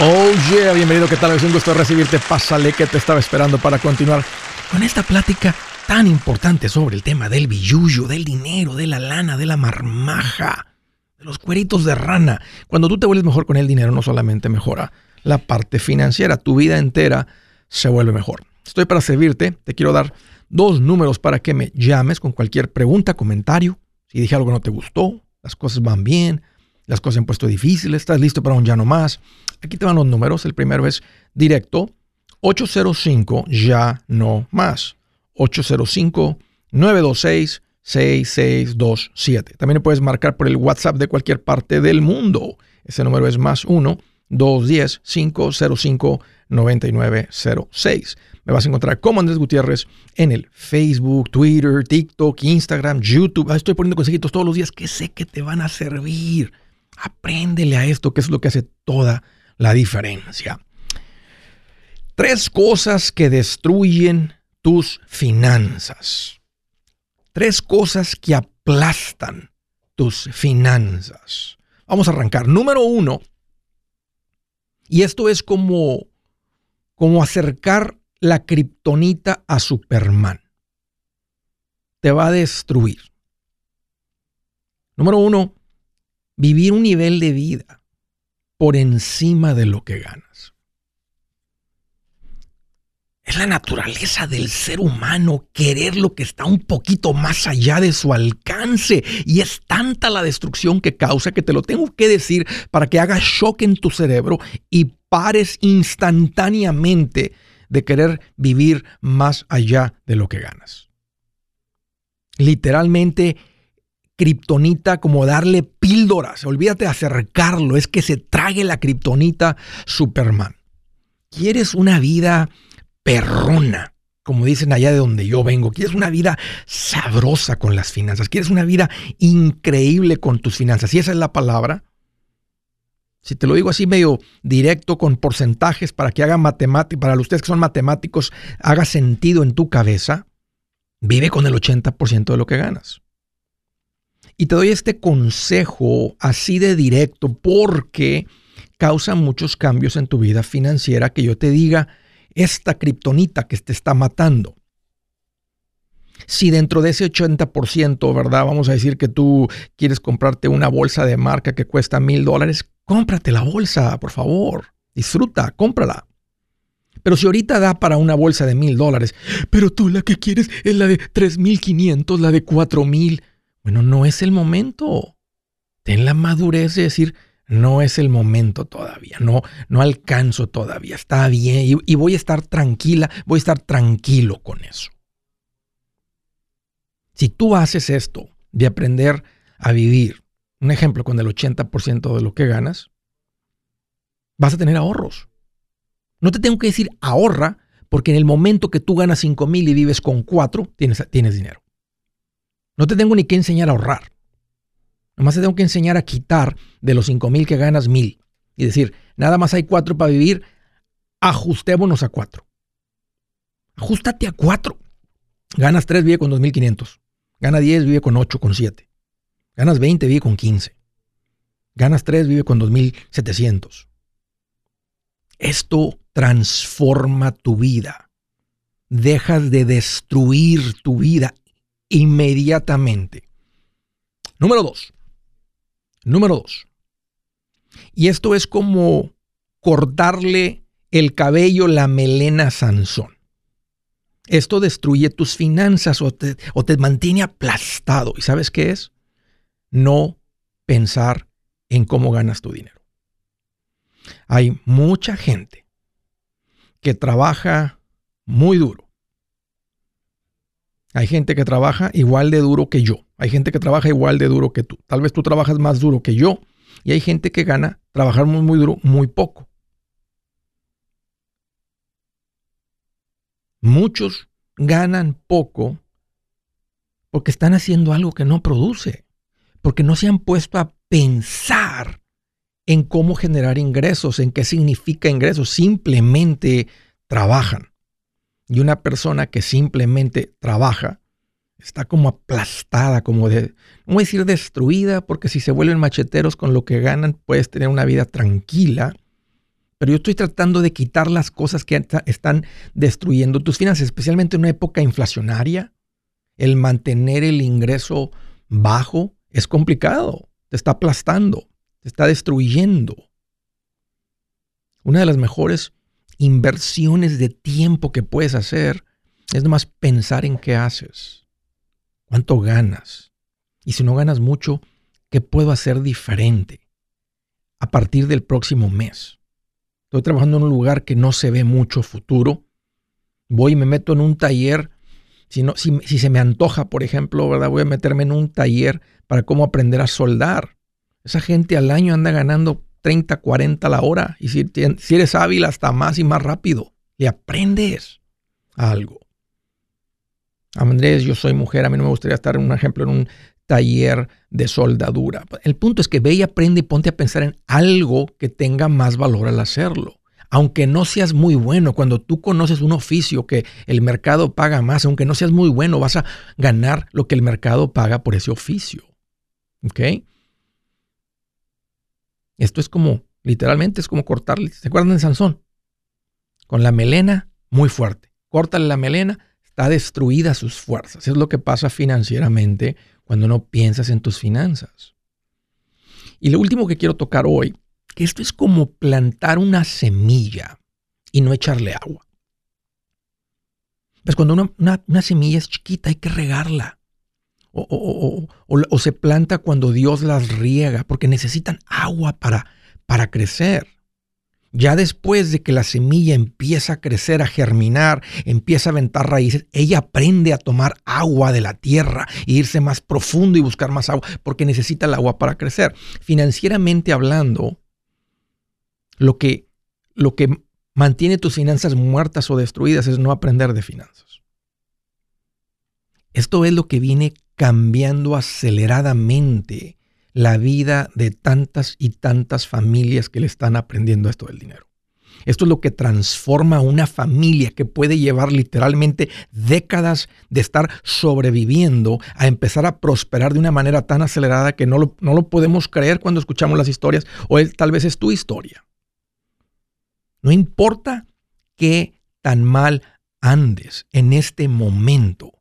Oh yeah, bienvenido, ¿qué tal? Es un gusto recibirte. Pásale que te estaba esperando para continuar con esta plática tan importante sobre el tema del billuyo, del dinero, de la lana, de la marmaja, de los cueritos de rana. Cuando tú te vuelves mejor con el dinero, no solamente mejora la parte financiera, tu vida entera se vuelve mejor. Estoy para servirte, te quiero dar dos números para que me llames con cualquier pregunta, comentario. Si dije algo que no te gustó, las cosas van bien, las cosas han puesto difíciles, estás listo para un ya no más. Aquí te van los números. El primero es directo 805 ya no más. 805 926 6627. También puedes marcar por el WhatsApp de cualquier parte del mundo. Ese número es más 1 210 505 9906. Me vas a encontrar como Andrés Gutiérrez en el Facebook, Twitter, TikTok, Instagram, YouTube. Estoy poniendo consejitos todos los días que sé que te van a servir. Apréndele a esto, que es lo que hace toda la diferencia. Tres cosas que destruyen tus finanzas. Tres cosas que aplastan tus finanzas. Vamos a arrancar. Número uno, y esto es como, como acercar la kriptonita a Superman. Te va a destruir. Número uno, vivir un nivel de vida por encima de lo que ganas. Es la naturaleza del ser humano querer lo que está un poquito más allá de su alcance. Y es tanta la destrucción que causa que te lo tengo que decir para que haga shock en tu cerebro y pares instantáneamente de querer vivir más allá de lo que ganas. Literalmente kriptonita como darle píldoras. Olvídate de acercarlo, es que se trague la kriptonita Superman. ¿Quieres una vida perrona? Como dicen allá de donde yo vengo, quieres una vida sabrosa con las finanzas, quieres una vida increíble con tus finanzas. Y esa es la palabra. Si te lo digo así medio directo con porcentajes para que haga matemática, para ustedes que son matemáticos, haga sentido en tu cabeza, vive con el 80% de lo que ganas. Y te doy este consejo así de directo porque causa muchos cambios en tu vida financiera que yo te diga esta kriptonita que te está matando. Si dentro de ese 80%, ¿verdad? Vamos a decir que tú quieres comprarte una bolsa de marca que cuesta mil dólares, cómprate la bolsa, por favor. Disfruta, cómprala. Pero si ahorita da para una bolsa de mil dólares, pero tú la que quieres es la de 3.500, la de 4.000, bueno, no es el momento. Ten la madurez de decir, no es el momento todavía, no, no alcanzo todavía, está bien y, voy a estar tranquila, voy a estar tranquilo con eso. Si tú haces esto de aprender a vivir, un ejemplo, con el 80% de lo que ganas, vas a tener ahorros. No te tengo que decir ahorra, porque en el momento que tú ganas 5 mil y vives con 4, tienes, tienes dinero. No te tengo ni que enseñar a ahorrar. Nomás te tengo que enseñar a quitar de los 5 mil que ganas mil. Y decir, nada más hay 4 para vivir, ajustémonos a 4. Ajustate a 4. Ganas 3, vive con 2.500. Gana 10, vive con 8, con 7. Ganas 20, vive con 15. Ganas 3, vive con 2.700. Esto transforma tu vida. Dejas de destruir tu vida inmediatamente. Número dos. Número dos. Y esto es como cortarle el cabello, la melena Sansón. Esto destruye tus finanzas o te, o te mantiene aplastado. ¿Y sabes qué es? No pensar en cómo ganas tu dinero. Hay mucha gente que trabaja muy duro hay gente que trabaja igual de duro que yo. Hay gente que trabaja igual de duro que tú. Tal vez tú trabajas más duro que yo. Y hay gente que gana trabajar muy, muy duro muy poco. Muchos ganan poco porque están haciendo algo que no produce. Porque no se han puesto a pensar en cómo generar ingresos, en qué significa ingresos. Simplemente trabajan. Y una persona que simplemente trabaja está como aplastada, como de, no voy a decir destruida, porque si se vuelven macheteros con lo que ganan, puedes tener una vida tranquila, Pero yo estoy tratando de quitar las cosas que están destruyendo tus finanzas, especialmente en una época inflacionaria. El mantener el ingreso bajo es complicado, te está aplastando, te está destruyendo. Una de las mejores inversiones de tiempo que puedes hacer es nomás pensar en qué haces, cuánto ganas. Y si no ganas mucho, ¿qué puedo hacer diferente a partir del próximo mes? Estoy trabajando en un lugar que no se ve mucho futuro. Voy y me meto en un taller. Si, no, si, si se me antoja, por ejemplo, ¿verdad? voy a meterme en un taller para cómo aprender a soldar. Esa gente al año anda ganando 30, 40 la hora. Y si, eres hábil, hasta más y más rápido. Le aprendes algo. Andrés, yo soy mujer, a mí no me gustaría estar, un ejemplo, en un taller de soldadura. El punto es que ve y aprende y ponte a pensar en algo que tenga más valor al hacerlo. Aunque no seas muy bueno, cuando tú conoces un oficio que el mercado paga más, aunque no seas muy bueno, vas a ganar lo que el mercado paga por ese oficio. ¿Ok? Esto es como, literalmente es como cortarle. ¿Se acuerdan de Sansón? Con la melena muy fuerte. Córtale la melena, está destruida sus fuerzas. Es lo que pasa financieramente cuando no piensas en tus finanzas. Y lo último que quiero tocar hoy, que esto es como plantar una semilla y no echarle agua. Pues cuando una, semilla es chiquita hay que regarla. O, se planta cuando Dios las riega, porque necesitan agua para, para crecer. Ya después de que la semilla empieza a crecer, a germinar, empieza a aventar raíces, ella aprende a tomar agua de la tierra e irse más profundo y buscar más agua, porque necesita el agua para crecer. Financieramente hablando, lo que, lo que mantiene tus finanzas muertas o destruidas es no aprender de finanzas. Esto es lo que viene cambiando aceleradamente la vida de tantas y tantas familias que le están aprendiendo esto del dinero. Esto es lo que transforma una familia que puede llevar literalmente décadas de estar sobreviviendo a empezar a prosperar de una manera tan acelerada que no lo, no lo podemos creer cuando escuchamos las historias o tal vez es tu historia. No importa qué tan mal andes en este momento,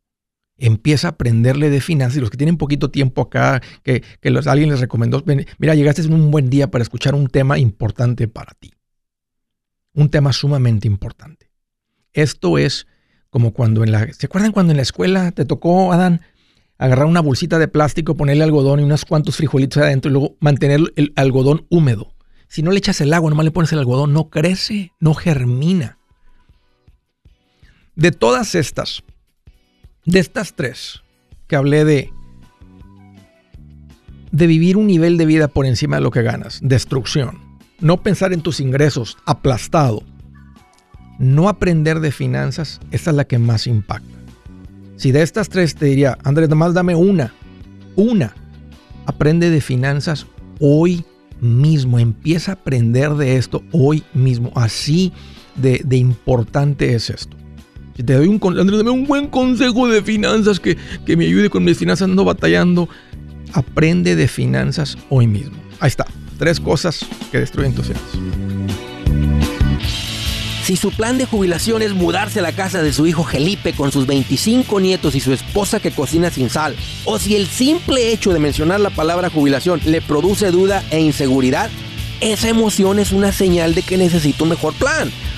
empieza a aprenderle de finanzas y los que tienen poquito tiempo acá, que, alguien les recomendó, mira, llegaste en un buen día para escuchar un tema importante para ti. Un tema sumamente importante. Esto es como cuando en la... ¿Se acuerdan cuando en la escuela te tocó, Adán, agarrar una bolsita de plástico, ponerle algodón y unos cuantos frijolitos adentro y luego mantener el algodón húmedo? Si no le echas el agua, nomás le pones el algodón, no crece, no germina. De todas estas, de estas tres que hablé de, de vivir un nivel de vida por encima de lo que ganas, destrucción, no pensar en tus ingresos, aplastado, no aprender de finanzas, esta es la que más impacta. Si de estas tres te diría, Andrés, nomás dame una, una, aprende de finanzas hoy mismo, empieza a aprender de esto hoy mismo, así de importante es esto. Te doy un, dame un buen consejo de finanzas que, que me ayude con mis finanzas, no batallando. Aprende de finanzas hoy mismo. Ahí está. Tres cosas que destruyen tus finanzas. Si su plan de jubilación es mudarse a la casa de su hijo Felipe con sus 25 nietos y su esposa que cocina sin sal, o si el simple hecho de mencionar la palabra jubilación le produce duda e inseguridad, esa emoción es una señal de que necesita un mejor plan.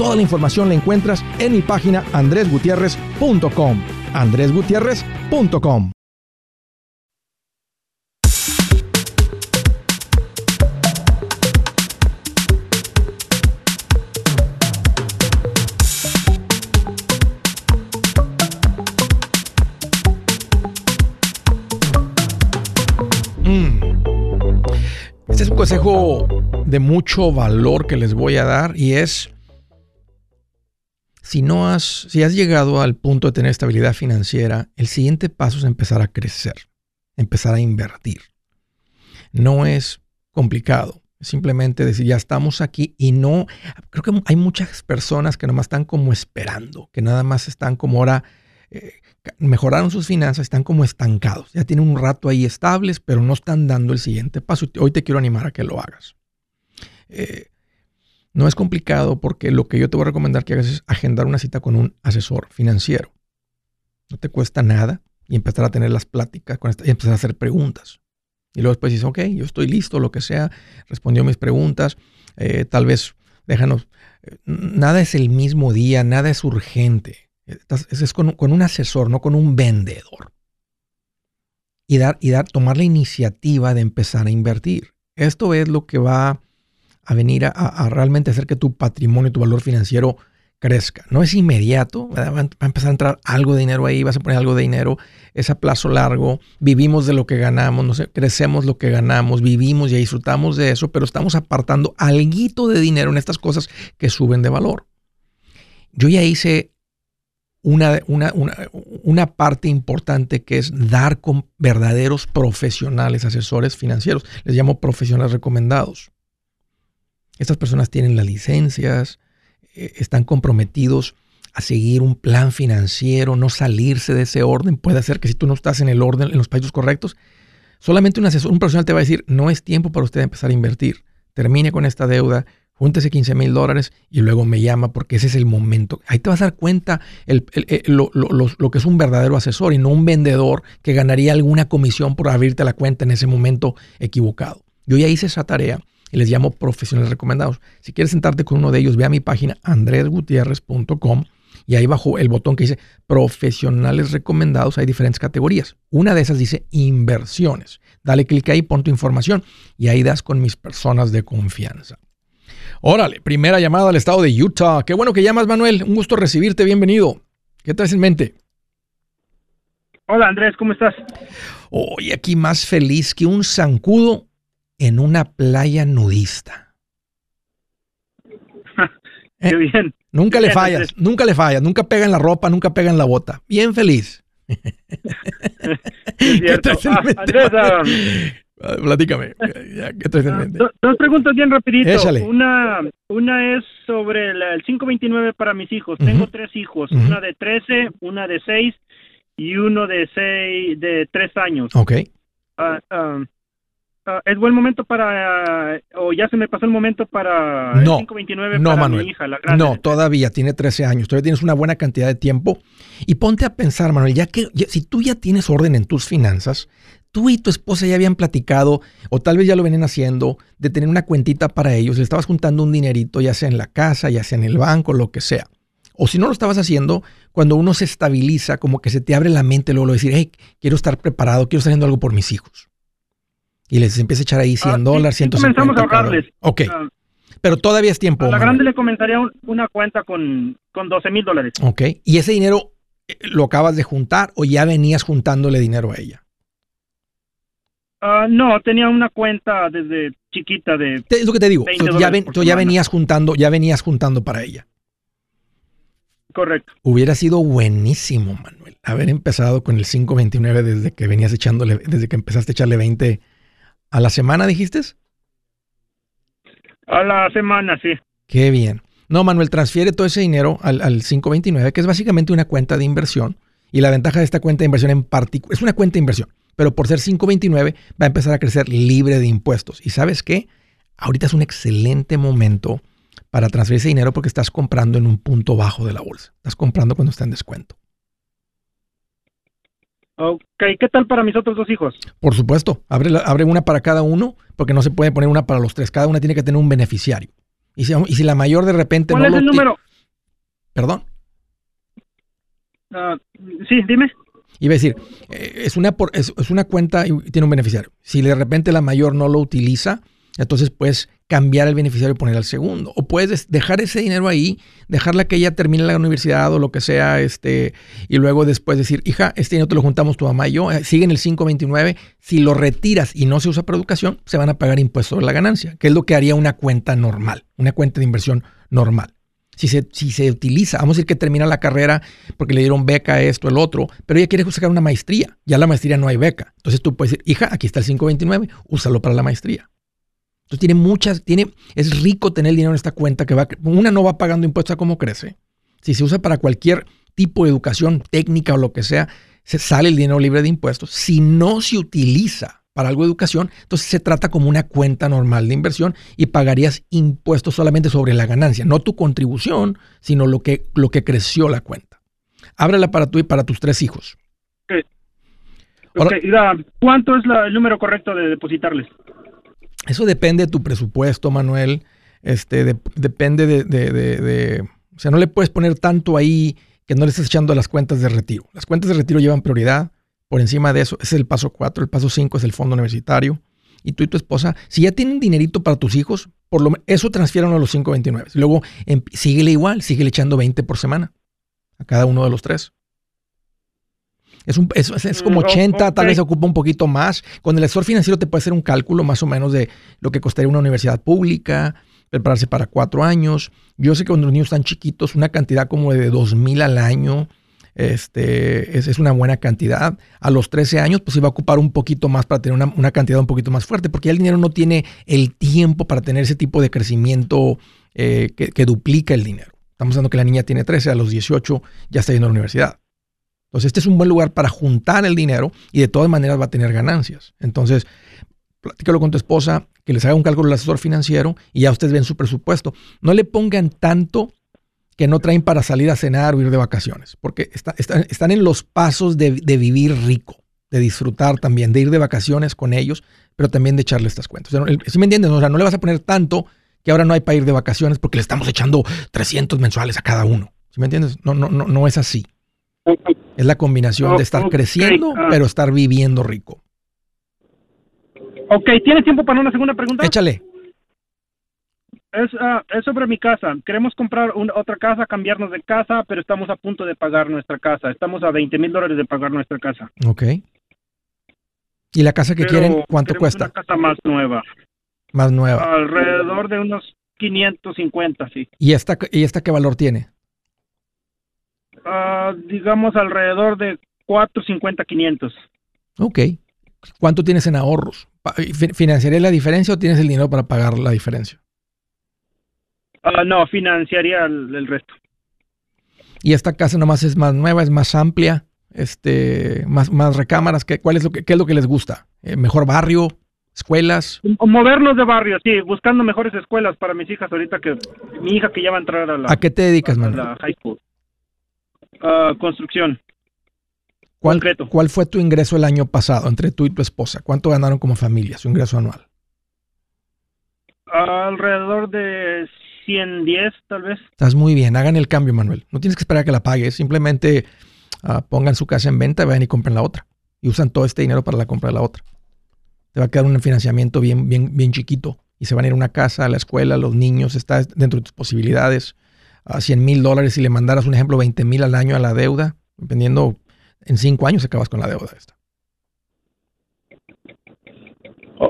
Toda la información la encuentras en mi página andresgutierrez.com. andresgutierrez.com. Mm. Este es un consejo de mucho valor que les voy a dar y es si no has, si has llegado al punto de tener estabilidad financiera, el siguiente paso es empezar a crecer, empezar a invertir. No es complicado, simplemente decir, ya estamos aquí y no, creo que hay muchas personas que nomás están como esperando, que nada más están como ahora, eh, mejoraron sus finanzas, están como estancados, ya tienen un rato ahí estables, pero no están dando el siguiente paso. Hoy te quiero animar a que lo hagas. Eh, no es complicado porque lo que yo te voy a recomendar que hagas es agendar una cita con un asesor financiero. No te cuesta nada y empezar a tener las pláticas con y empezar a hacer preguntas. Y luego después dices, ok, yo estoy listo, lo que sea, respondió mis preguntas, eh, tal vez déjanos, eh, nada es el mismo día, nada es urgente. Es, con, con, un asesor, no con un vendedor. Y, dar, y dar, tomar la iniciativa de empezar a invertir. Esto es lo que va a venir a, realmente hacer que tu patrimonio, tu valor financiero crezca. No es inmediato, va a empezar a entrar algo de dinero ahí, vas a poner algo de dinero, es a plazo largo, vivimos de lo que ganamos, no crecemos lo que ganamos, vivimos y disfrutamos de eso, pero estamos apartando algo de dinero en estas cosas que suben de valor. Yo ya hice una, una, una, parte importante que es dar con verdaderos profesionales, asesores financieros. Les llamo profesionales recomendados. Estas personas tienen las licencias, eh, están comprometidos a seguir un plan financiero, no salirse de ese orden. Puede ser que si tú no estás en el orden, en los países correctos, solamente un asesor, un profesional te va a decir, no es tiempo para usted empezar a invertir. Termine con esta deuda, júntese 15 mil dólares y luego me llama porque ese es el momento. Ahí te vas a dar cuenta eh, lo, lo, que es un verdadero asesor y no un vendedor que ganaría alguna comisión por abrirte la cuenta en ese momento equivocado. Yo ya hice esa tarea y les llamo profesionales recomendados. Si quieres sentarte con uno de ellos, ve a mi página andresgutierrez.com y ahí bajo el botón que dice profesionales recomendados hay diferentes categorías. Una de esas dice inversiones. Dale clic ahí, pon tu información y ahí das con mis personas de confianza. Órale, primera llamada al estado de Utah. Qué bueno que llamas, Manuel. Un gusto recibirte. Bienvenido. ¿Qué traes en mente? Hola, Andrés. ¿Cómo estás? Hoy aquí más feliz que un zancudo en una playa nudista. Qué ¿Eh? bien. Nunca le fallas, nunca le fallas, nunca pega en la ropa, nunca pega en la bota. Bien feliz. ¿Qué ah, Andrés, ah, ah, Platícame. ¿Qué traes en mente? Dos, preguntas bien rapidito. Una, una es sobre el, 529 para mis hijos. Tengo tres hijos, una de 13, una de 6 y uno de 6, de 3 años. Ok. Ah, es buen momento para, o ya se me pasó el momento para no, el 529 no, para Manuel, mi hija, la grande. No, todavía tiene 13 años, todavía tienes una buena cantidad de tiempo. Y ponte a pensar, Manuel, ya que si tú ya tienes orden en tus finanzas, tú y tu esposa ya habían platicado, o tal vez ya lo venían haciendo, de tener una cuentita para ellos, le estabas juntando un dinerito, ya sea en la casa, ya sea en el banco, lo que sea. O si no lo estabas haciendo, cuando uno se estabiliza, como que se te abre la mente luego lo decir, hey, quiero estar preparado, quiero estar haciendo algo por mis hijos y les empieza a echar ahí 100 ah, dólares, 150 comenzamos a ahorrarles. Ok. Ah, pero todavía es tiempo. A la grande le comenzaría una cuenta con, con 12 mil dólares. Ok. ¿Y ese dinero eh, lo acabas de juntar o ya venías juntándole dinero a ella? Uh, no, tenía una cuenta desde chiquita de. Es lo que te digo. ya, ya venías juntando, ya venías juntando para ella. Correcto. Hubiera sido buenísimo, Manuel, haber empezado con el 529 desde que venías echándole, desde que empezaste a echarle 20 a la semana, dijiste. A la semana, sí. Qué bien. No, Manuel, transfiere todo ese dinero al, al 529, que es básicamente una cuenta de inversión. Y la ventaja de esta cuenta de inversión en particular, es una cuenta de inversión, pero por ser 529 va a empezar a crecer libre de impuestos. ¿Y sabes qué? Ahorita es un excelente momento para transferir ese dinero porque estás comprando en un punto bajo de la bolsa. Estás comprando cuando está en descuento. Ok, ¿qué tal para mis otros dos hijos? Por supuesto, abre, abre una para cada uno porque no se puede poner una para los tres. Cada una tiene que tener un beneficiario. Y si, y si la mayor de repente ¿Cuál es el número? Perdón. Ah, sí, dime. Iba a decir, eh, es, una es, una cuenta y tiene un beneficiario. Si de repente la mayor no lo utiliza, entonces puedes cambiar el beneficiario y poner al segundo. O puedes dejar ese dinero ahí, dejarla que ella termine la universidad o lo que sea, este, y luego después decir, hija, este dinero te lo juntamos tu mamá y yo, eh, sigue en el 529. Si lo retiras y no se usa para educación, se van a pagar impuestos sobre la ganancia, que es lo que haría una cuenta normal, una cuenta de inversión normal si se, si se utiliza, vamos a decir que termina la carrera porque le dieron beca esto, el otro, pero ella quiere sacar una maestría, ya la maestría no hay beca. Entonces tú puedes decir, hija, aquí está el 529, úsalo para la maestría. Entonces tiene muchas, tiene, es rico tener el dinero en esta cuenta que va, una no va pagando impuestos a cómo crece. Si se usa para cualquier tipo de educación técnica o lo que sea, se sale el dinero libre de impuestos. Si no se utiliza para algo de educación, entonces se trata como una cuenta normal de inversión y pagarías impuestos solamente sobre la ganancia, no tu contribución, sino lo que, lo que creció la cuenta. Ábrela para tú y para tus tres hijos. ¿Cuánto es el número correcto de depositarles? Eso depende de tu presupuesto, Manuel. Este, depende de, O sea, no le puedes poner tanto ahí que no le estés echando las cuentas de retiro. Las cuentas de retiro llevan prioridad por encima de eso, ese es el paso 4. El paso 5 es el fondo universitario. Y tú y tu esposa, si ya tienen dinerito para tus hijos, por lo eso transfieren a los 529. Luego em, síguele igual, síguele echando 20 por semana a cada uno de los tres. Es, un, es, como 80, tal vez se ocupa un poquito más. Con el asesor financiero te puede hacer un cálculo más o menos de lo que costaría una universidad pública, prepararse para cuatro años. Yo sé que cuando los niños están chiquitos, una cantidad como de 2 mil al año este, es, una buena cantidad. A los 13 años, pues iba a ocupar un poquito más para tener una, cantidad un poquito más fuerte, porque ya el dinero no tiene el tiempo para tener ese tipo de crecimiento eh, que, duplica el dinero. Estamos hablando que la niña tiene 13, a los 18 ya está yendo a la universidad. Entonces, este es un buen lugar para juntar el dinero y de todas maneras va a tener ganancias. Entonces, platícalo con tu esposa, que les haga un cálculo al asesor financiero y ya ustedes ven su presupuesto. No le pongan tanto que no traen para salir a cenar o ir de vacaciones, porque están en los pasos de, vivir rico, de disfrutar también, de ir de vacaciones con ellos, pero también de echarle estas cuentas. si me entiendes? O sea, no le vas a poner tanto que ahora no hay para ir de vacaciones porque le estamos echando 300 mensuales a cada uno. ¿Sí me entiendes? No, no, no, no es así. Es la combinación de estar creciendo, ah. pero estar viviendo rico. Ok, ¿tienes tiempo para una segunda pregunta? Échale. Es, uh, es sobre mi casa. Queremos comprar otra casa, cambiarnos de casa, pero estamos a punto de pagar nuestra casa. Estamos a 20 mil dólares de pagar nuestra casa. Ok. ¿Y la casa que quieren, cuánto cuesta? Una casa más nueva. Más nueva. Alrededor de unos 550, sí. ¿Y esta, y esta qué valor tiene? Uh, digamos alrededor de 450, 500. Ok. ¿Cuánto tienes en ahorros? ¿Financiaré la diferencia o tienes el dinero para pagar la diferencia? Ah, no, financiaría el, resto. Y esta casa nomás es más nueva, es más amplia, este, más, más recámaras. ¿Qué, cuál es lo que, ¿Qué es lo que les gusta? Eh, ¿Mejor barrio? ¿Escuelas? Movernos de barrio, sí, buscando mejores escuelas para mis hijas ahorita que mi hija que ya va a entrar a la... ¿A qué te dedicas? A la high school. Uh, construcción. ¿Cuál, ¿Cuál fue tu ingreso el año pasado entre tú y tu esposa? ¿Cuánto ganaron como familia, su ingreso anual? alrededor de 110 tal vez. Estás muy bien, hagan el cambio, Manuel. No tienes que esperar a que la pagues, simplemente ah, pongan su casa en venta, vayan y compren la otra. Y usan todo este dinero para la compra de la otra. Te va a quedar un financiamiento bien, bien, bien chiquito. Y se van a ir a una casa, a la escuela, los niños, está dentro de tus posibilidades. A 100 mil dólares, si le mandaras un ejemplo, 20 mil al año a la deuda, dependiendo, en cinco años acabas con la deuda esta.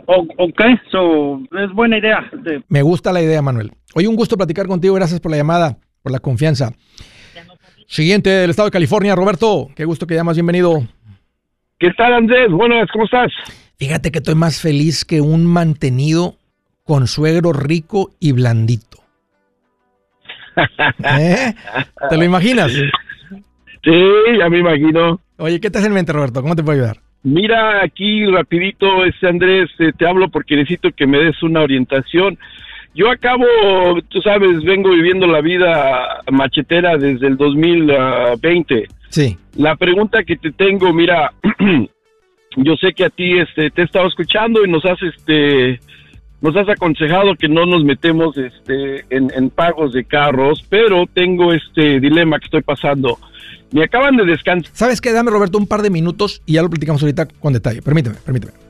ok, so, es buena idea. Me gusta la idea, Manuel. Oye, un gusto platicar contigo. Gracias por la llamada, por la confianza. Siguiente del estado de California, Roberto. Qué gusto que llamas, bienvenido. ¿Qué tal, Andrés? Buenas, ¿cómo estás? Fíjate que estoy más feliz que un mantenido con suegro rico y blandito. ¿Eh? ¿Te lo imaginas? Sí, ya me imagino. Oye, ¿qué te hace en mente, Roberto? ¿Cómo te puedo ayudar? Mira, aquí rapidito, este Andrés, eh, te hablo porque necesito que me des una orientación. Yo acabo, tú sabes, vengo viviendo la vida machetera desde el 2020. Sí. La pregunta que te tengo, mira, yo sé que a ti este, te he estado escuchando y nos has, este, nos has aconsejado que no nos metemos este, en, pagos de carros, pero tengo este dilema que estoy pasando. Me acaban de descansar. ¿Sabes qué? Dame, Roberto, un par de minutos y ya lo platicamos ahorita con detalle. Permíteme, permíteme.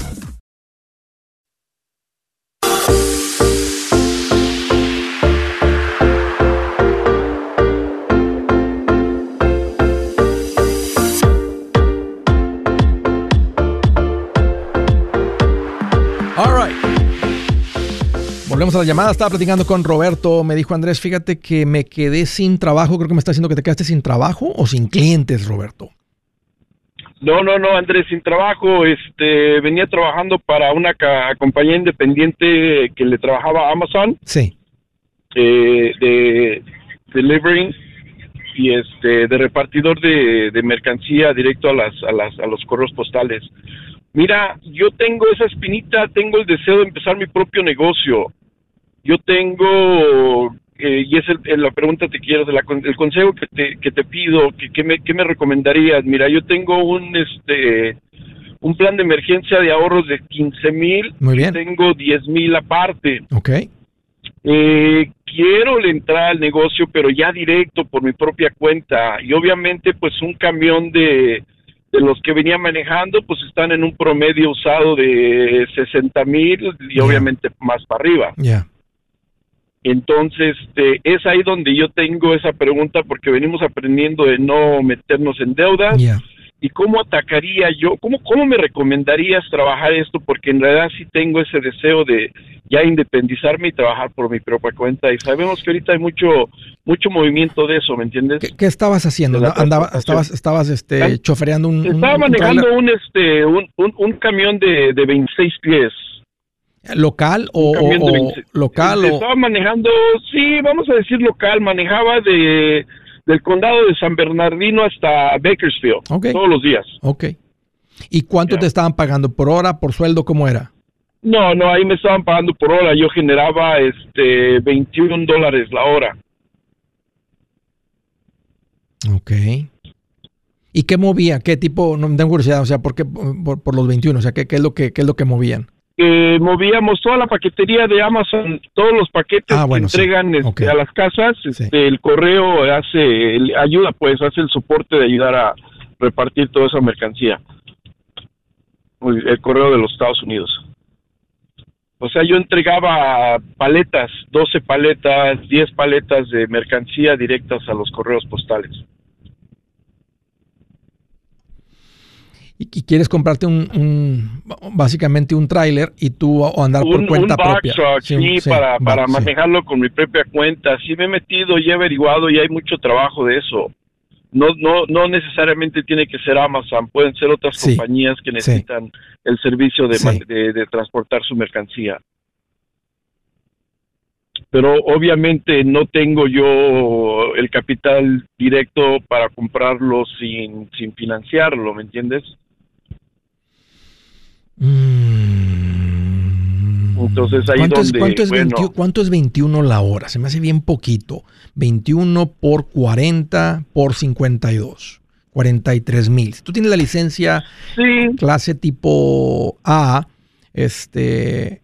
Volvemos a la llamada. Estaba platicando con Roberto. Me dijo Andrés, fíjate que me quedé sin trabajo. Creo que me está diciendo que te quedaste sin trabajo o sin clientes, Roberto. No, no, no, Andrés, sin trabajo. Este, venía trabajando para una compañía independiente que le trabajaba a Amazon. Sí. Eh, de delivering y este de repartidor de, de mercancía directo a las, a las a los correos postales. Mira, yo tengo esa espinita, tengo el deseo de empezar mi propio negocio yo tengo, eh, y es la pregunta que quiero, de la, el consejo que te, que te pido, que, me, ¿qué me recomendarías? Mira, yo tengo un, este, un plan de emergencia de ahorros de 15 mil. Muy bien. Tengo 10 mil aparte. Ok. Eh, quiero entrar al negocio, pero ya directo por mi propia cuenta. Y obviamente, pues un camión de, de los que venía manejando, pues están en un promedio usado de 60 mil y obviamente más para arriba. Ya. Entonces, este, es ahí donde yo tengo esa pregunta porque venimos aprendiendo de no meternos en deudas. ¿Y cómo atacaría yo? ¿Cómo, ¿Cómo me recomendarías trabajar esto? Porque en realidad sí tengo ese deseo de ya independizarme y trabajar por mi propia cuenta. Y sabemos que ahorita hay mucho mucho movimiento de eso, ¿me entiendes? ¿Qué, estabas haciendo? Andaba, estabas estabas este, chofereando un... Estaba manejando un, este, un, un, camión de, de 26 pies local o, local estaba manejando sí vamos a decir local manejaba de del condado de San Bernardino hasta Bakersfield todos los días Ok. y cuánto te estaban pagando por hora por sueldo cómo era no no ahí me estaban pagando por hora yo generaba este 21 dólares la hora Ok. ¿Y qué movía? ¿Qué tipo? No tengo curiosidad, o sea, ¿por qué por, los 21? O sea, ¿qué, qué es lo que qué es lo que movían? Movíamos toda la paquetería de Amazon, todos los paquetes ah, que entregan este, a las casas, este, el correo hace, ayuda pues, hace el soporte de ayudar a repartir toda esa mercancía. El correo de los Estados Unidos. O sea, yo entregaba paletas, 12 paletas, 10 paletas de mercancía directas a los correos postales. Y, quieres comprarte un, básicamente un tráiler y tú andar por cuenta propia. sí, para, para manejarlo con mi propia cuenta. Sí me he metido y he averiguado y hay mucho trabajo de eso. No, no, no necesariamente tiene que ser Amazon, pueden ser otras compañías que necesitan el servicio de, de, transportar su mercancía. pero obviamente no tengo yo el capital directo para comprarlo sin, sin financiarlo, ¿me entiendes? Mm. Entonces ahí ¿Cuánto, donde, es, ¿cuánto, es 21 la hora? Se me hace bien poquito. 21 por 40 por 52. 43 mil. Si tú tienes la licencia clase tipo A, este,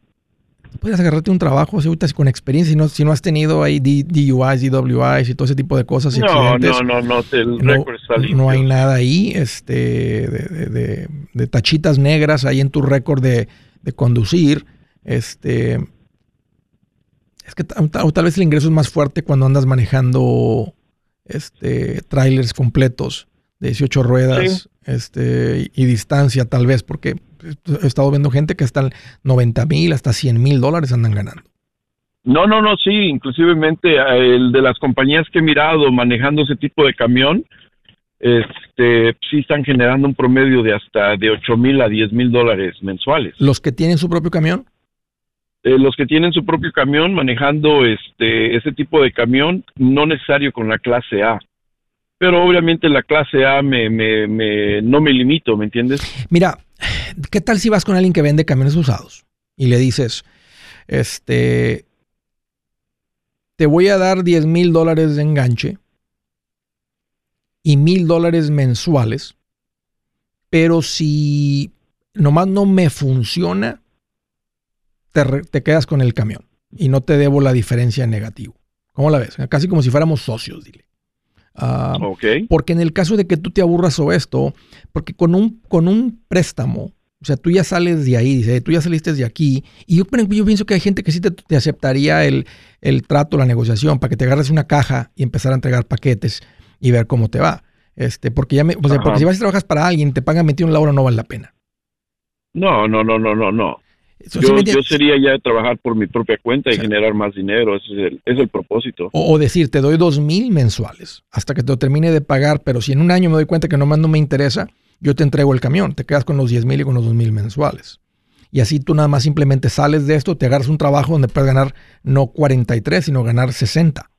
puedes agarrarte un trabajo ahorita con experiencia, si no, si no has tenido ahí DUIs, DWIs y todo ese tipo de cosas. No, no, no, no, el no, está no hay nada ahí este, de, de, tachitas negras ahí en tu récord de, conducir. Este, es que tal, vez el ingreso es más fuerte cuando andas manejando este, trailers completos de 18 ruedas este, y distancia tal vez, porque he estado viendo gente que hasta 90 mil, hasta 100 mil dólares andan ganando. No, no, no, sí, inclusivemente eh, el de las compañías que he mirado manejando ese tipo de camión, este, sí están generando un promedio de hasta de 8 mil a 10 mil dólares mensuales. ¿Los que tienen su propio camión? Eh, los que tienen su propio camión manejando este, ese tipo de camión, no necesario con la clase A. Pero obviamente la clase A me, me, me, no me limito, ¿me entiendes? Mira, ¿qué tal si vas con alguien que vende camiones usados y le dices, este, te voy a dar 10 mil dólares de enganche y mil dólares mensuales, pero si nomás no me funciona, te, te, quedas con el camión y no te debo la diferencia en negativo. ¿Cómo la ves? Casi como si fuéramos socios, dile. Ah, porque en el caso de que tú te aburras o esto, porque con un, con un préstamo, o sea, tú ya sales de ahí, dice, tú ya saliste de aquí, y yo, yo pienso que hay gente que sí te, aceptaría el, el, trato, la negociación, para que te agarres una caja y empezar a entregar paquetes y ver cómo te va. Este, porque ya me, porque si vas y trabajas para alguien, te pagan 21 la hora, no vale la pena. No, no, no, no, no, no yo, sería ya trabajar por mi propia cuenta y generar más dinero, ese es el, es el propósito. O, decir, te doy dos mil mensuales hasta que te termine de pagar, pero si en un año me doy cuenta que nomás no me interesa, yo te entrego el camión, te quedas con los diez mil y con los dos mil mensuales. Y así tú nada más simplemente sales de esto, te agarras un trabajo donde puedes ganar no 43, sino ganar 60.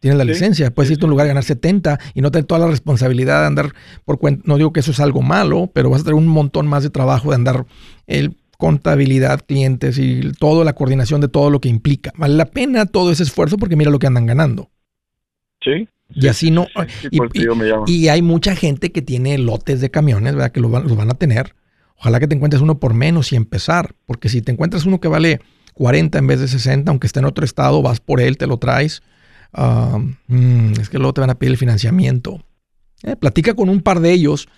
Tienes la licencia, puedes irte a un lugar a ganar 70 y no tener toda la responsabilidad de andar por cuenta. No digo que eso es algo malo, pero vas a tener un montón más de trabajo de andar el contabilidad, clientes y toda la coordinación de todo lo que implica. Vale la pena todo ese esfuerzo porque mira lo que andan ganando. Sí. Y así no. y, hay mucha gente que tiene lotes de camiones, ¿verdad? Que los van, a tener. Ojalá que te encuentres uno por menos y empezar. Porque si te encuentras uno que vale 40 en vez de 60, aunque esté en otro estado, vas por él, te lo traes. Ah, mm, es que luego te van a pedir el financiamiento. Eh, platica con un par de ellos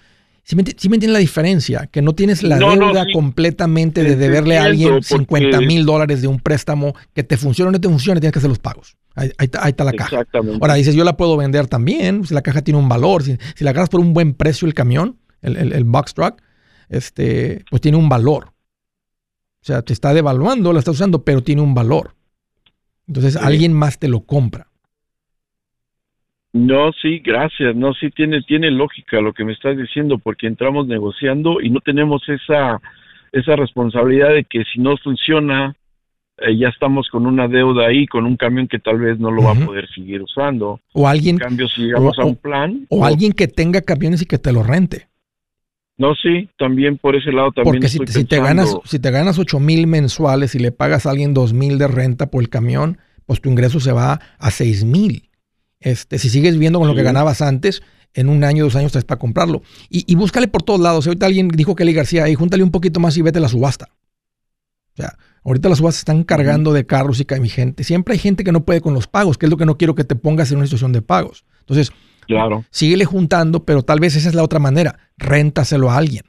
¿Sí me, entiendes la diferencia? Que no tienes la deuda completamente de deberle a alguien 50 mil dólares de un préstamo que te funcione o no te funcione, tienes que hacer los pagos. Ahí, está, la caja. Ahora dices, yo la puedo vender también, si la caja tiene un valor, si, la agarras por un buen precio el camión, el, box truck, este, pues tiene un valor. O sea, te está devaluando, la estás usando, pero tiene un valor. Entonces alguien más te lo compra. No, sí, gracias. No, sí tiene tiene lógica lo que me estás diciendo porque entramos negociando y no tenemos esa esa responsabilidad de que si no funciona eh, ya estamos con una deuda ahí, con un camión que tal vez no lo va a poder seguir usando. O alguien. En cambio, si llegamos a un plan. O, alguien que tenga camiones y que te lo rente. No, sí, también por ese lado también. Porque si, si te ganas, si te ganas ocho mil mensuales y le pagas a alguien dos mil de renta por el camión, pues tu ingreso se va a seis mil. Este, si sigues viendo con lo que ganabas antes, en un año, dos años traes para comprarlo. Y, búscale por todos lados. Ahorita alguien dijo Kelly García, ahí júntale un poquito más y vete a la subasta. O sea, ahorita las subastas están cargando de carros y mi gente. Siempre hay gente que no puede con los pagos, que es lo que no quiero que te pongas en una situación de pagos. Entonces, claro. síguele juntando, pero tal vez esa es la otra manera. Réntaselo a alguien.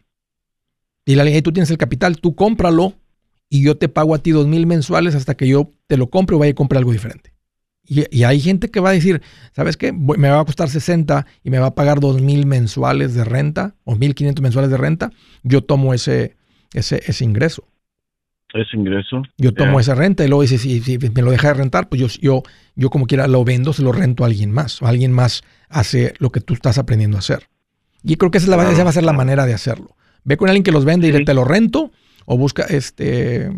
Dile a alguien, tú tienes el capital, tú cómpralo y yo te pago a ti dos mil mensuales hasta que yo te lo compre o vaya a comprar algo diferente. Y, hay gente que va a decir, ¿sabes qué? Me va a costar 60 y me va a pagar 2.000 mensuales de renta o 1.500 mensuales de renta. Yo tomo ese, ese, ese ingreso. Ese ingreso. Yo tomo esa renta y luego dice, si, me lo deja de rentar, pues yo, yo, yo como quiera lo vendo, se lo rento a alguien más. O alguien más hace lo que tú estás aprendiendo a hacer. Y creo que esa, es la, esa va a ser la manera de hacerlo. Ve con alguien que los vende y te lo rento o busca este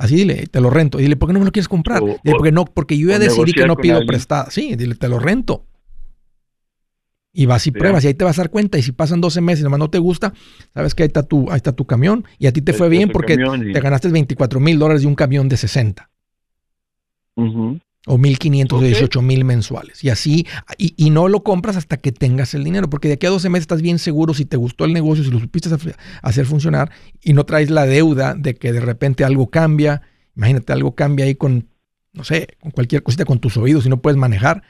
Así dile, te lo rento. Dile, ¿por qué no me lo quieres comprar? dile, porque no, porque yo ya decidí que no pido prestada. Sí, dile, te lo rento. Y vas y pruebas, y ahí te vas a dar cuenta. Y si pasan 12 meses y nomás no te gusta, sabes que ahí está tu, ahí está tu camión. Y a ti te fue bien porque te ganaste 24 mil dólares de un camión de 60. O 1.500 de 18 mil mensuales. Y así, y, no lo compras hasta que tengas el dinero, porque de aquí a 12 meses estás bien seguro si te gustó el negocio, si lo supiste hacer funcionar y no traes la deuda de que de repente algo cambia. Imagínate, algo cambia ahí con, no sé, con cualquier cosita con tus oídos y no puedes manejar.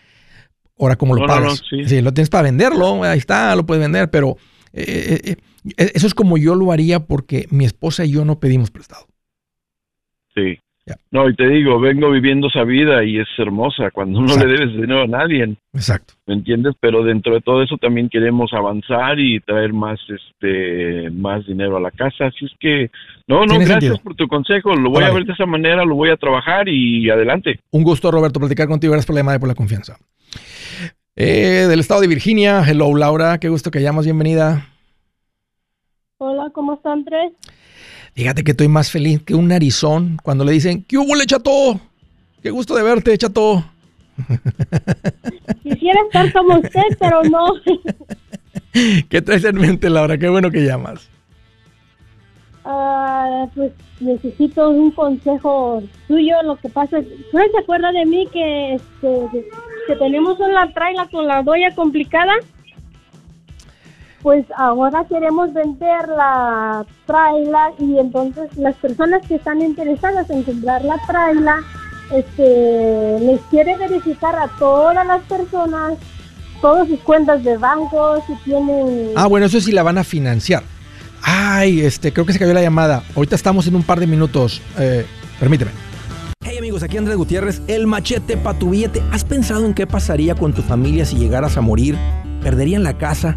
Ahora, ¿cómo lo pagas? Si lo tienes para venderlo, ahí está, lo puedes vender, pero eh, eh, eh, eso es como yo lo haría porque mi esposa y yo no pedimos prestado. Sí. No, y te digo, vengo viviendo esa vida y es hermosa cuando no le debes dinero a nadie. Exacto. ¿Me entiendes? Pero dentro de todo eso también queremos avanzar y traer más este más dinero a la casa. Así es que, no, no, gracias por tu consejo. Lo voy a ver de esa manera, lo voy a trabajar y adelante. Un gusto, Roberto, platicar contigo. Gracias por la llamada y por la confianza. Eh, del estado de Virginia, hello Laura, qué gusto que llamas, bienvenida. Hola, ¿cómo están, Andrés? Fíjate que estoy más feliz que un narizón cuando le dicen, ¿qué hubo, le chato? Qué gusto de verte, chato. Quisiera estar como usted, pero no. ¿Qué traes en mente, Laura? Qué bueno que llamas. Ah, pues necesito un consejo tuyo. Lo que pasa es, ¿no se acuerda de mí que, este, que tenemos una traila con la doya complicada? pues ahora queremos vender la traila y entonces las personas que están interesadas en comprar la traila, este, les quiere verificar a todas las personas todas sus cuentas de banco, si tienen... Ah, bueno, eso sí la van a financiar. Ay, este, creo que se cayó la llamada. Ahorita estamos en un par de minutos. Eh, permíteme. Hey amigos, aquí Andrés Gutiérrez, el machete para tu billete. ¿Has pensado en qué pasaría con tu familia si llegaras a morir? ¿Perderían la casa?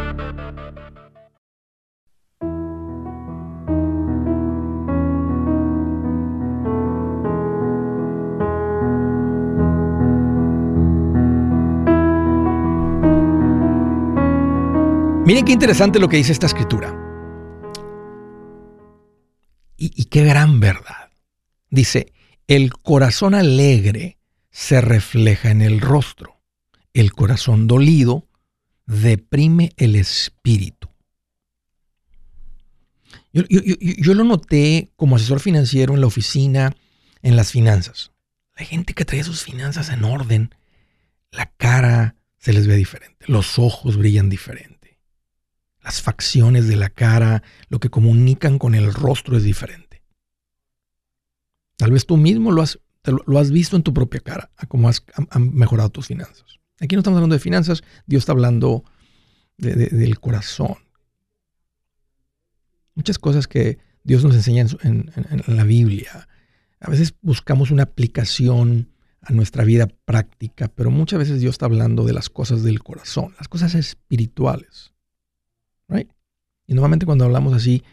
Miren qué interesante lo que dice esta escritura. Y, qué gran verdad. Dice, el corazón alegre se refleja en el rostro. El corazón dolido deprime el espíritu. Yo, lo noté como asesor financiero en la oficina, en las finanzas. La gente que trae sus finanzas en orden, la cara se les ve diferente, los ojos brillan diferente las facciones de la cara, lo que comunican con el rostro es diferente. Tal vez tú mismo lo has, lo, has visto en tu propia cara, a cómo has mejorado tus finanzas. Aquí no estamos hablando de finanzas, Dios está hablando del corazón. Muchas cosas que Dios nos enseña en, en la Biblia. A veces buscamos una aplicación a nuestra vida práctica, pero muchas veces Dios está hablando de las cosas del corazón, las cosas espirituales. Y normalmente cuando hablamos así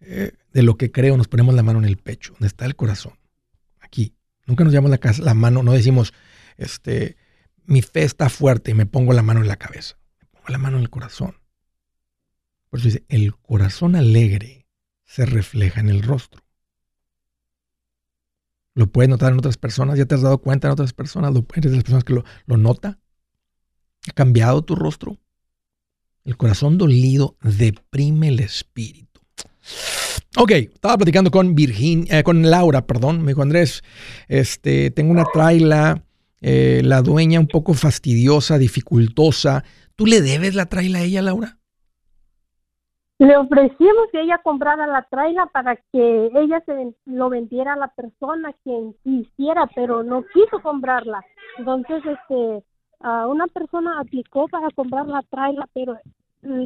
eh, de lo que creo, nos ponemos la mano en el pecho, donde está el corazón. Aquí. Nunca nos llamamos la, mano, no decimos, este, mi fe está fuerte y me pongo la mano en la cabeza. Me pongo la mano en el corazón. Por eso dice, el corazón alegre se refleja en el rostro. Lo puedes notar en otras personas, ya te has dado cuenta en otras personas, lo, eres de las personas que lo nota. ¿Ha cambiado tu rostro? El corazón dolido deprime el espíritu. Ok, estaba platicando con Virginia, eh, con Laura, perdón. Me dijo Andrés, este, tengo una traila, eh, la dueña un poco fastidiosa, dificultosa. ¿Tú le debes la traila a ella, Laura? Le ofrecimos que ella comprara la traila para que ella se lo vendiera a la persona quien quisiera, pero no quiso comprarla. Entonces, este, una persona aplicó para comprar la traila, pero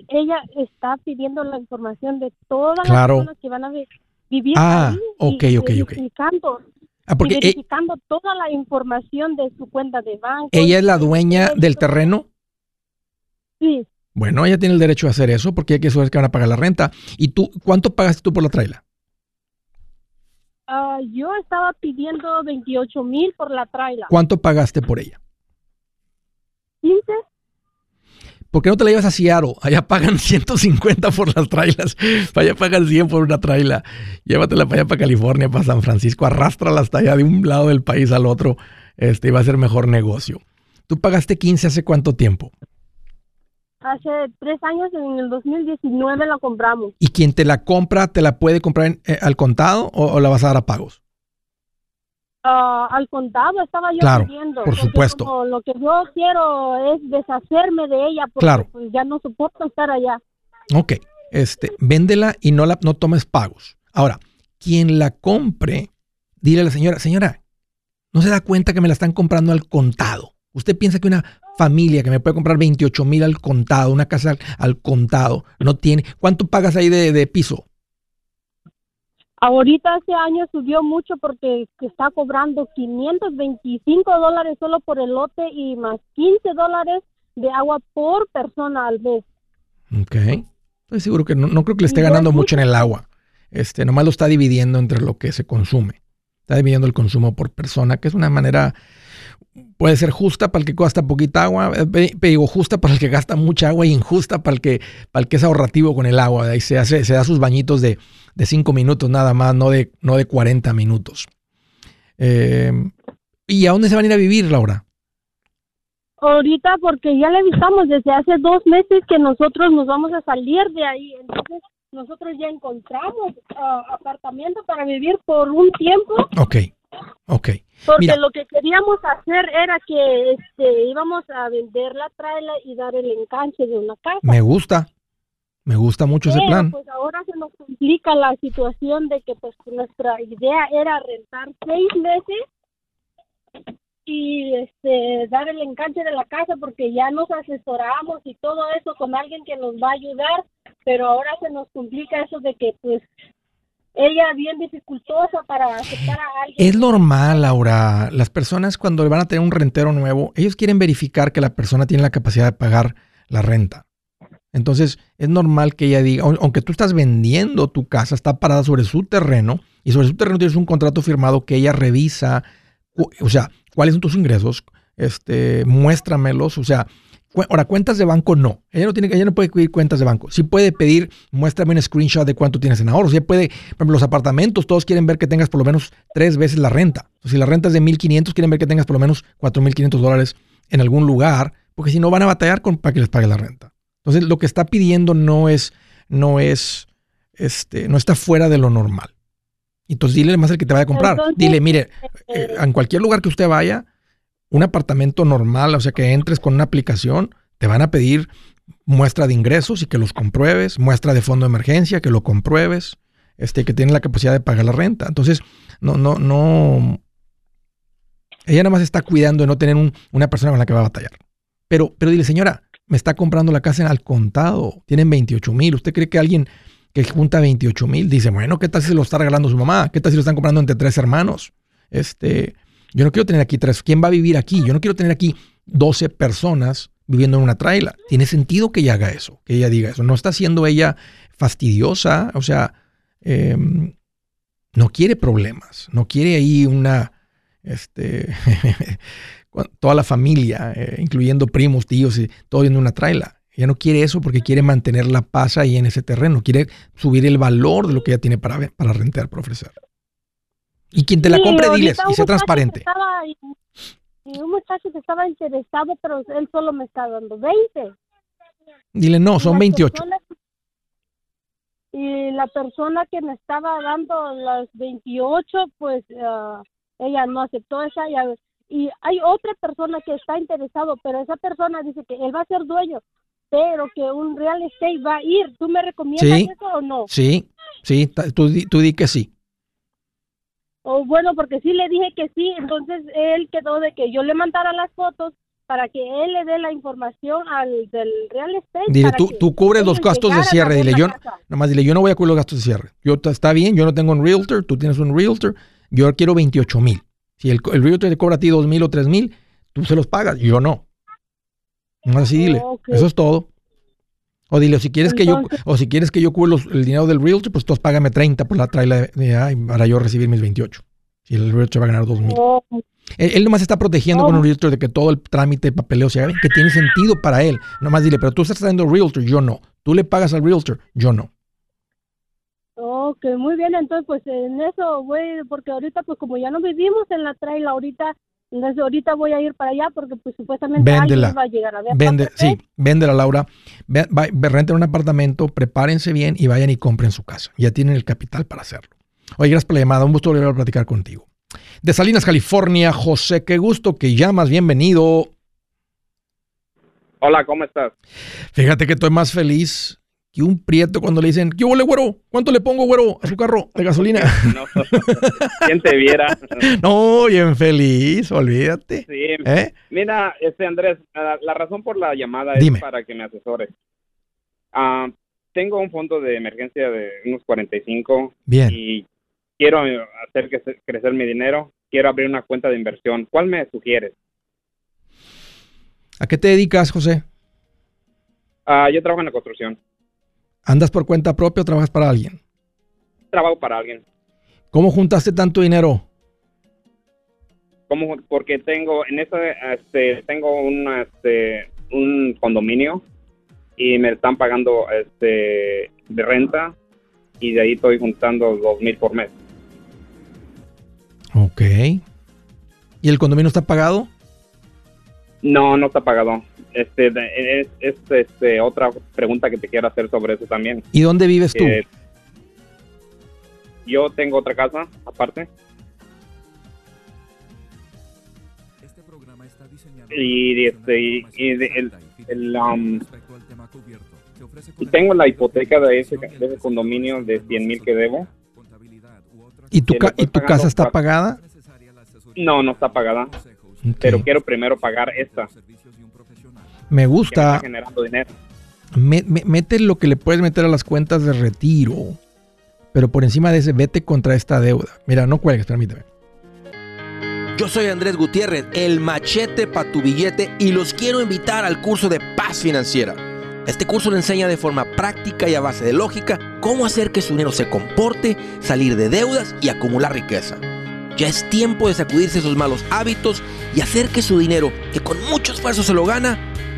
ella está pidiendo la información de todas las personas que van a vivir ah, ahí okay, okay, verificando, ah, porque e verificando toda la información de su cuenta de banco. ¿Ella es la dueña del terreno? Sí. Bueno, ella tiene el derecho a hacer eso porque hay que saber que van a pagar la renta. ¿Y tú, cuánto pagaste tú por la traila? Ah, yo estaba pidiendo 28 mil por la traila. ¿Cuánto pagaste por ella? 15. ¿Por qué no te la llevas a Seattle? Allá pagan 150 por las trailas. Allá pagan 100 por una traila. Llévatela para allá, para California, para San Francisco. Arrástrala hasta allá de un lado del país al otro. Este, y va a ser mejor negocio. ¿Tú pagaste 15 hace cuánto tiempo? Hace tres años, en el 2019 la compramos. ¿Y quien te la compra, te la puede comprar eh, al contado o, la vas a dar a pagos? Ah, al contado estaba yo claro, por supuesto. lo que yo quiero es deshacerme de ella porque claro. pues, ya no soporto estar allá. Ok, este, véndela y no la no tomes pagos. Ahora, quien la compre, dile a la señora, señora, no se da cuenta que me la están comprando al contado. Usted piensa que una familia que me puede comprar 28 mil al contado, una casa al, contado, no tiene. ¿Cuánto pagas ahí de, de piso? Ahorita este año subió mucho porque está cobrando 525 dólares solo por el lote y más 15 dólares de agua por persona al mes. Ok. Estoy seguro que no, creo que le esté ganando mucho en el agua. Este, nomás lo está dividiendo entre lo que se consume. Está dividiendo el consumo por persona, que es una manera puede ser justa para el que gasta poquita agua, eh, digo justa para el que gasta mucha agua y injusta para el que, para el que es ahorrativo con el agua. Ahí se, hace, se da sus bañitos de, de cinco minutos nada más, no de, no de 40 minutos. Eh, ¿Y a dónde se van a ir a vivir, Laura? Ahorita porque ya le avisamos desde hace dos meses que nosotros nos vamos a salir de ahí. Entonces nosotros ya encontramos uh, apartamento para vivir por un tiempo. Ok, ok. Porque lo que queríamos hacer era que este, íbamos a vender la traila y dar el enganche de una casa. Me gusta, me gusta mucho ese plan. Pues ahora se nos complica la situación de que pues nuestra idea era rentar seis meses y este dar el enganche de la casa porque ya nos asesoramos y todo eso con alguien que nos va a ayudar, pero ahora se nos complica eso de que pues ella bien dificultosa para aceptar a alguien. Es normal, Laura. Las personas cuando van a tener un rentero nuevo, ellos quieren verificar que la persona tiene la capacidad de pagar la renta. Entonces, es normal que ella diga, aunque tú estás vendiendo tu casa, está parada sobre su terreno y sobre su terreno tienes un contrato firmado que ella revisa, o sea, cuáles son tus ingresos, este, muéstramelos, o sea, Ahora, cuentas de banco no. Ella no, tiene, ella no puede pedir cuentas de banco. Sí puede pedir, muéstrame un screenshot de cuánto tienes en ahorros. Sí puede, por ejemplo, los apartamentos, todos quieren ver que tengas por lo menos tres veces la renta. si la renta es de 1.500, quieren ver que tengas por lo menos 4.500 dólares en algún lugar, porque si no van a batallar con, para que les pague la renta. Entonces, lo que está pidiendo no es, no es, este, no está fuera de lo normal. Entonces, dile más el que te vaya a comprar. dile, mire, eh, en cualquier lugar que usted vaya, un apartamento normal, o sea, que entres con una aplicación, te van a pedir muestra de ingresos y que los compruebes, muestra de fondo de emergencia, que lo compruebes, este, que tiene la capacidad de pagar la renta. Entonces, no, no, no. Ella nada más está cuidando de no tener una persona con la que va a batallar. Pero, pero dile, señora, me está comprando la casa al contado, tienen 28 mil. ¿Usted cree que alguien que junta 28 mil dice, bueno, ¿qué tal si se lo está regalando su mamá? ¿Qué tal si lo están comprando entre tres hermanos? Este, yo no quiero tener aquí tres. ¿Quién va a vivir aquí? Yo no quiero tener aquí 12 personas viviendo en una traila. Tiene sentido que ella haga eso, que ella diga eso. No está siendo ella fastidiosa, o sea, em, no quiere problemas, no quiere ahí una, este, toda la familia, eh, incluyendo primos, tíos, y todo en una traila. Ella no quiere eso porque quiere mantener la paz ahí en ese terreno, quiere subir el valor de lo que ella tiene para, para rentar, para ofrecer. Y quien te la compre, diles, y sea transparente. y, un muchacho que estaba interesado, pero él solo me está dando 20. Dile, no, son 28. y la persona que me estaba dando las 28, pues ah, ella no aceptó esa. Y, y hay otra persona que está interesado, pero esa persona dice que él va a ser dueño. pero que un real estate va a ir. ¿Tú me recomiendas eso o no? Sí, sí, tú, tú di que sí. O bueno, porque sí le dije que sí, entonces él quedó de que yo le mandara las fotos para que él le dé la información al del real estate. Dile, tú, tú cubres los gastos de cierre. Dile, yo, nomás dile, yo no voy a cubrir los gastos de cierre. Yo, está bien, yo no tengo un realtor, tú tienes un realtor, yo quiero 28 mil. Si el, el realtor te cobra a ti 2 mil o 3 mil, tú se los pagas, yo no. Nomás así dile, eso es todo. O dile, si quieres que yo, o si quieres que yo cubra el dinero del realtor, pues tú págame 30 por la trailer para yo recibir mis 28. Si el realtor va a ganar 2 mil. Él, nomás está protegiendo con un realtor de que todo el trámite de papeleo se haga que tiene sentido para él. Nomás dile, pero tú estás dando realtor, yo no. Tú le pagas al realtor, yo no. Ok, muy bien, entonces pues en eso voy, porque ahorita pues como ya no vivimos en la trail, ahorita, entonces ahorita voy a ir para allá porque pues supuestamente Véndela. va a llegar a ver. Vende, sí, véndela Laura, ve, renten un apartamento, prepárense bien y vayan y compren su casa. Ya tienen el capital para hacerlo. Oye, gracias por la llamada, un gusto volver a platicar contigo de Salinas, California. José, qué gusto que llamas, bienvenido. Hola, ¿cómo estás? Fíjate que estoy más feliz que un prieto cuando le dicen, ¿qué huele, güero? ¿Cuánto le pongo, güero, a su carro de gasolina? No, ¿quién te viera? no, bien feliz, olvídate. Sí, ¿Eh? mira, este Andrés, la, razón por la llamada es para que me asesores. Ah, tengo un fondo de emergencia de unos 45 Bien. y quiero hacer que crecer mi dinero, quiero abrir una cuenta de inversión. ¿Cuál me sugieres? ¿A qué te dedicas, José? Ah, yo trabajo en la construcción. ¿Andas por cuenta propia o trabajas para alguien? Trabajo para alguien. ¿Cómo juntaste tanto dinero? ¿Cómo? Porque tengo en este, tengo un, este, un condominio y me están pagando este, de renta y de ahí estoy juntando dos mil por mes. Ok. ¿Y el condominio está pagado? No, no está pagado. Este, es, este, otra pregunta que te quiero hacer sobre eso también. ¿Y dónde vives tú? yo tengo otra casa aparte. Este programa está diseñado y, este, y, el, el, um, y tengo la hipoteca de ese, de ese condominio de 100 mil que debo. ¿Y tu, ¿y tu casa está pagada? No, no está pagada. Pero quiero primero pagar esta. Me gusta. generando dinero. mete lo que le puedes meter a las cuentas de retiro. Pero por encima de ese, vete contra esta deuda. Mira, no cuelgues, permíteme. Yo soy Andrés Gutiérrez, el machete para tu billete, y los quiero invitar al curso de paz financiera. Este curso le enseña de forma práctica y a base de lógica cómo hacer que su dinero se comporte, salir de deudas y acumular riqueza. Ya es tiempo de sacudirse esos malos hábitos y hacer que su dinero, que con mucho esfuerzo se lo gana,